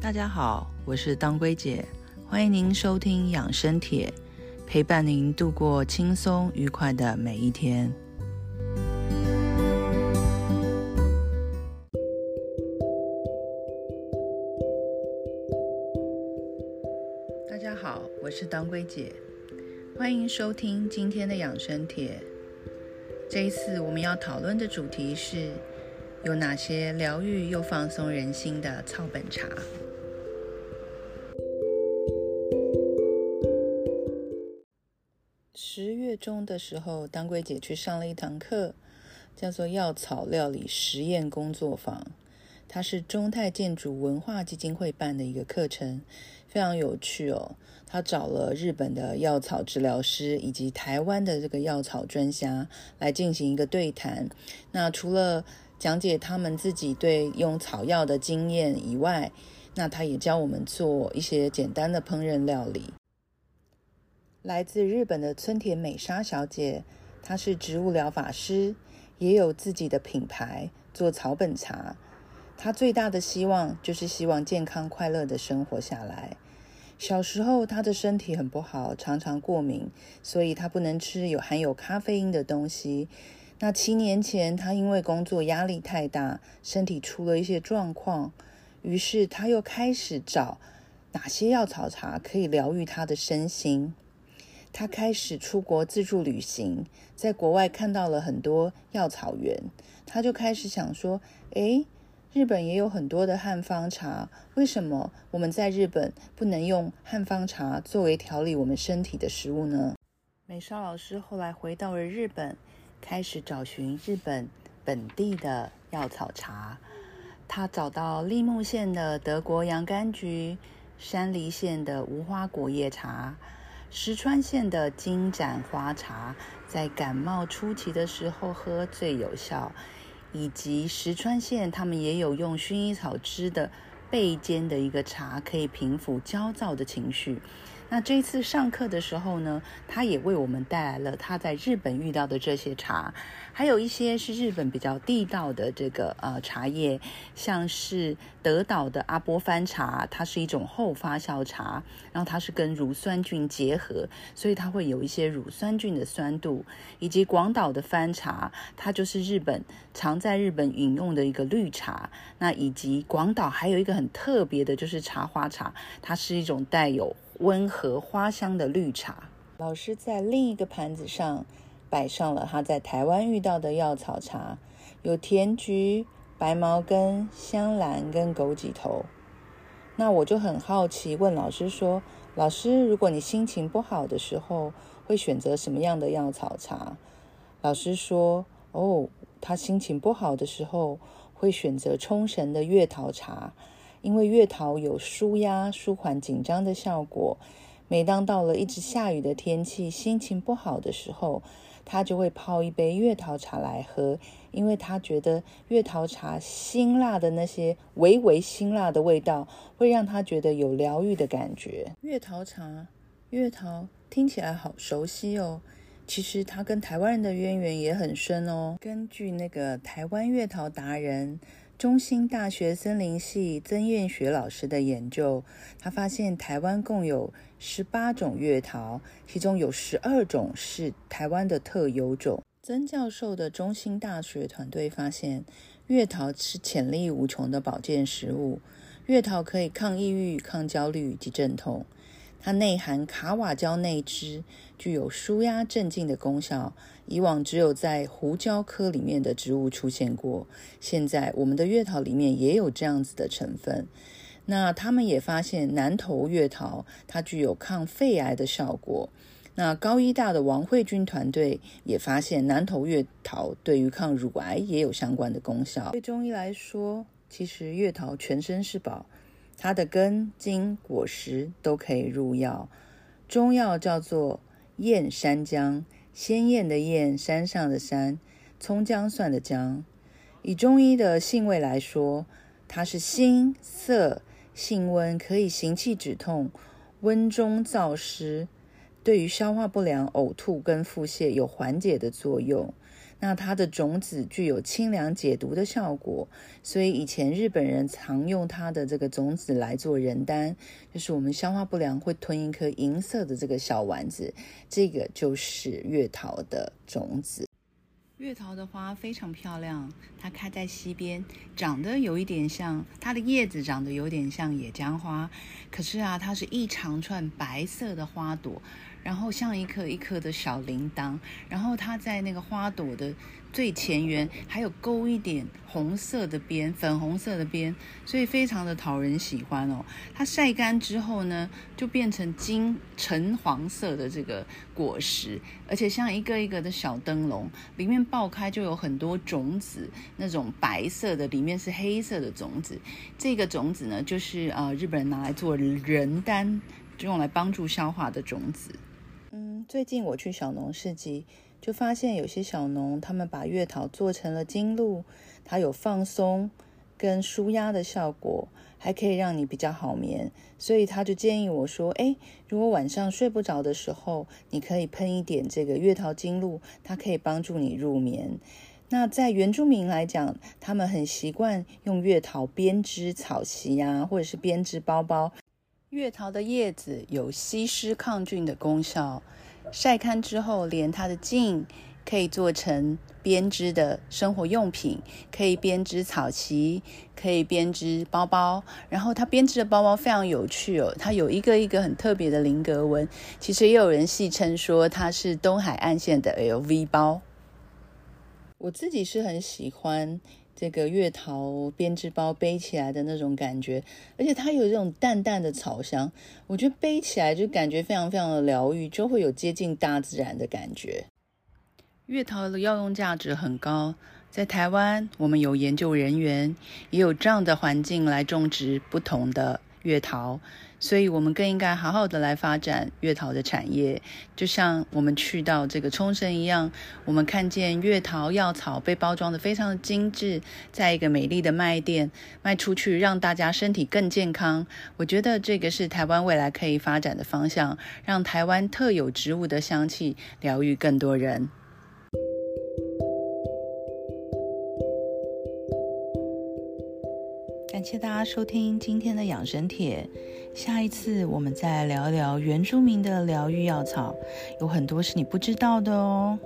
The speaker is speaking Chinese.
大家好，我是当归姐，欢迎您收听养生帖，陪伴您度过轻松愉快的每一天。大家好，我是当归姐，欢迎收听今天的养生帖。这一次我们要讨论的主题是有哪些疗愈又放松人心的草本茶。月中的时候，当归姐去上了一堂课，叫做药草料理实验工作坊。它是中泰建筑文化基金会办的一个课程，非常有趣哦。他找了日本的药草治疗师以及台湾的这个药草专家来进行一个对谈。那除了讲解他们自己对用草药的经验以外，那他也教我们做一些简单的烹饪料理。来自日本的村田美沙小姐，她是植物疗法师，也有自己的品牌做草本茶。她最大的希望就是希望健康快乐的生活下来。小时候，她的身体很不好，常常过敏，所以她不能吃有含有咖啡因的东西。那七年前，她因为工作压力太大，身体出了一些状况，于是她又开始找哪些药草茶可以疗愈她的身心。他开始出国自助旅行，在国外看到了很多药草园，他就开始想说：“诶。日本也有很多的汉方茶，为什么我们在日本不能用汉方茶作为调理我们身体的食物呢？美少老师后来回到了日本，开始找寻日本本地的药草茶。他找到立木县的德国洋甘菊，山梨县的无花果叶茶，石川县的金盏花茶，在感冒初期的时候喝最有效。以及石川县，他们也有用薰衣草汁的焙煎的一个茶，可以平复焦躁的情绪。那这次上课的时候呢，他也为我们带来了他在日本遇到的这些茶，还有一些是日本比较地道的这个呃茶叶，像是德岛的阿波番茶，它是一种后发酵茶，然后它是跟乳酸菌结合，所以它会有一些乳酸菌的酸度，以及广岛的番茶，它就是日本常在日本饮用的一个绿茶。那以及广岛还有一个很特别的，就是茶花茶，它是一种带有温和花香的绿茶。老师在另一个盘子上摆上了他在台湾遇到的药草茶，有甜菊、白茅根、香兰跟枸杞头。那我就很好奇，问老师说：“老师，如果你心情不好的时候，会选择什么样的药草茶？”老师说：“哦，他心情不好的时候会选择冲绳的月桃茶。”因为月桃有舒压、舒缓紧张的效果，每当到了一直下雨的天气，心情不好的时候，他就会泡一杯月桃茶来喝，因为他觉得月桃茶辛辣的那些微微辛辣的味道，会让他觉得有疗愈的感觉。月桃茶，月桃听起来好熟悉哦，其实它跟台湾人的渊源也很深哦。根据那个台湾月桃达人。中兴大学森林系曾燕学老师的研究，他发现台湾共有十八种月桃，其中有十二种是台湾的特有种。曾教授的中兴大学团队发现，月桃是潜力无穷的保健食物。月桃可以抗抑郁、抗焦虑及镇痛。它内含卡瓦胶内酯，具有舒压镇静的功效。以往只有在胡椒科里面的植物出现过，现在我们的月桃里面也有这样子的成分。那他们也发现南投月桃它具有抗肺癌的效果。那高医大的王慧君团队也发现南投月桃对于抗乳癌也有相关的功效。对中医来说，其实月桃全身是宝。它的根、茎、果实都可以入药，中药叫做燕山姜，鲜艳的燕，山上的山，葱姜蒜的姜。以中医的性味来说，它是辛涩，性温，可以行气止痛，温中燥湿，对于消化不良、呕吐跟腹泻有缓解的作用。那它的种子具有清凉解毒的效果，所以以前日本人常用它的这个种子来做人丹，就是我们消化不良会吞一颗银色的这个小丸子，这个就是月桃的种子。月桃的花非常漂亮，它开在溪边，长得有一点像它的叶子长得有点像野姜花，可是啊，它是一长串白色的花朵。然后像一颗一颗的小铃铛，然后它在那个花朵的最前缘还有勾一点红色的边，粉红色的边，所以非常的讨人喜欢哦。它晒干之后呢，就变成金橙黄色的这个果实，而且像一个一个的小灯笼，里面爆开就有很多种子，那种白色的，里面是黑色的种子。这个种子呢，就是呃日本人拿来做人丹，就用来帮助消化的种子。最近我去小农市集，就发现有些小农他们把月桃做成了金露，它有放松跟舒压的效果，还可以让你比较好眠。所以他就建议我说：“哎，如果晚上睡不着的时候，你可以喷一点这个月桃金露，它可以帮助你入眠。”那在原住民来讲，他们很习惯用月桃编织草席呀，或者是编织包包。月桃的叶子有吸湿抗菌的功效，晒干之后，连它的茎可以做成编织的生活用品，可以编织草旗，可以编织包包。然后它编织的包包非常有趣哦，它有一个一个很特别的菱格纹。其实也有人戏称说它是东海岸线的 LV 包。我自己是很喜欢。这个月桃编织包背起来的那种感觉，而且它有这种淡淡的草香，我觉得背起来就感觉非常非常的疗愈，就会有接近大自然的感觉。月桃的药用价值很高，在台湾我们有研究人员，也有这样的环境来种植不同的月桃。所以，我们更应该好好的来发展月桃的产业，就像我们去到这个冲绳一样，我们看见月桃药草被包装的非常的精致，在一个美丽的卖店卖出去，让大家身体更健康。我觉得这个是台湾未来可以发展的方向，让台湾特有植物的香气疗愈更多人。感谢大家收听今天的养生帖，下一次我们再聊聊原住民的疗愈药草，有很多是你不知道的哦。